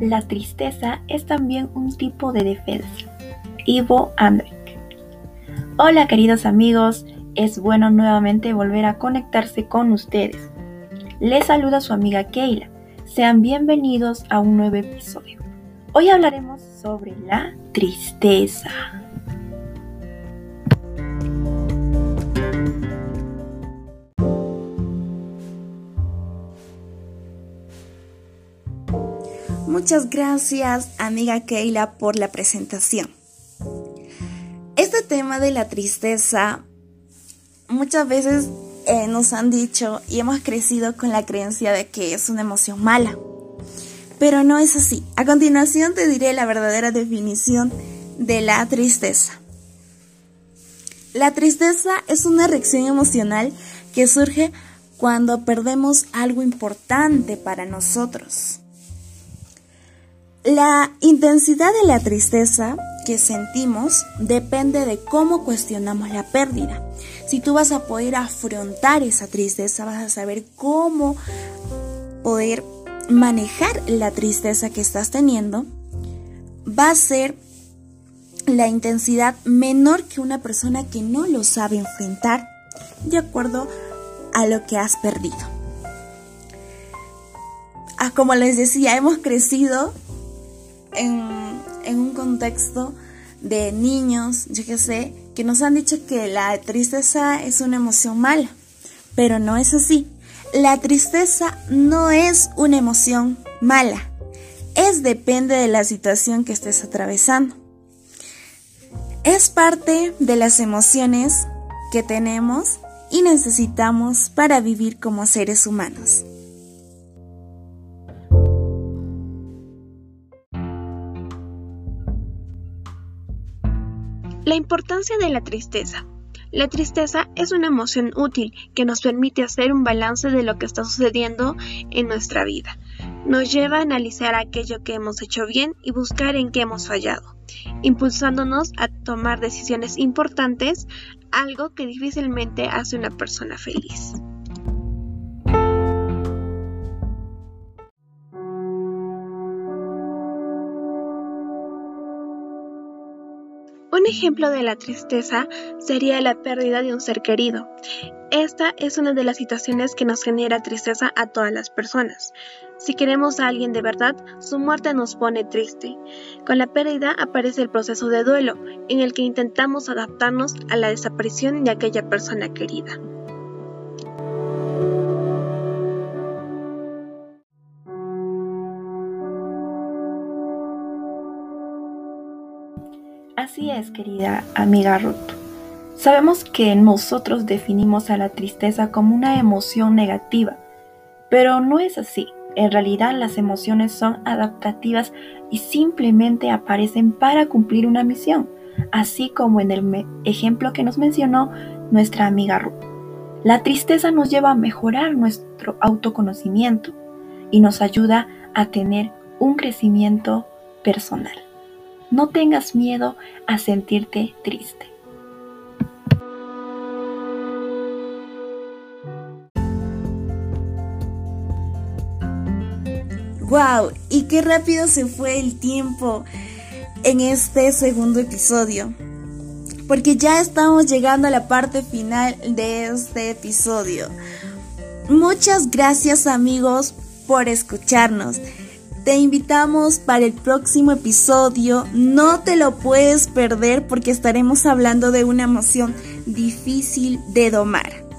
la tristeza es también un tipo de defensa. Ivo Andrick. Hola queridos amigos, es bueno nuevamente volver a conectarse con ustedes. Les saluda su amiga Keila. Sean bienvenidos a un nuevo episodio. Hoy hablaremos sobre la tristeza. Muchas gracias, amiga Keila, por la presentación. Este tema de la tristeza muchas veces eh, nos han dicho y hemos crecido con la creencia de que es una emoción mala. Pero no es así. A continuación te diré la verdadera definición de la tristeza. La tristeza es una reacción emocional que surge cuando perdemos algo importante para nosotros. La intensidad de la tristeza que sentimos depende de cómo cuestionamos la pérdida. Si tú vas a poder afrontar esa tristeza, vas a saber cómo poder manejar la tristeza que estás teniendo, va a ser la intensidad menor que una persona que no lo sabe enfrentar de acuerdo a lo que has perdido. Ah, como les decía, hemos crecido en, un contexto de niños, yo que sé, que nos han dicho que la tristeza es una emoción mala, pero no es así. La tristeza no es una emoción mala, es depende de la situación que estés atravesando. Es parte de las emociones que tenemos y necesitamos para vivir como seres humanos. La importancia de la tristeza. La tristeza es una emoción útil que nos permite hacer un balance de lo que está sucediendo en nuestra vida. Nos lleva a analizar aquello que hemos hecho bien y buscar en qué hemos fallado, impulsándonos a tomar decisiones importantes, algo que difícilmente hace una persona feliz. Un ejemplo de la tristeza sería la pérdida de un ser querido. Esta es una de las situaciones que nos genera tristeza a todas las personas. Si queremos a alguien de verdad, su muerte nos pone triste. Con la pérdida aparece el proceso de duelo, en el que intentamos adaptarnos a la desaparición de aquella persona querida. Así es, querida amiga Ruth. Sabemos que nosotros definimos a la tristeza como una emoción negativa, pero no es así. En realidad las emociones son adaptativas y simplemente aparecen para cumplir una misión, así como en el ejemplo que nos mencionó nuestra amiga Ruth. La tristeza nos lleva a mejorar nuestro autoconocimiento y nos ayuda a tener un crecimiento personal. No tengas miedo a sentirte triste. ¡Wow! Y qué rápido se fue el tiempo en este segundo episodio. Porque ya estamos llegando a la parte final de este episodio. Muchas gracias amigos por escucharnos. Te invitamos para el próximo episodio. No te lo puedes perder porque estaremos hablando de una emoción difícil de domar.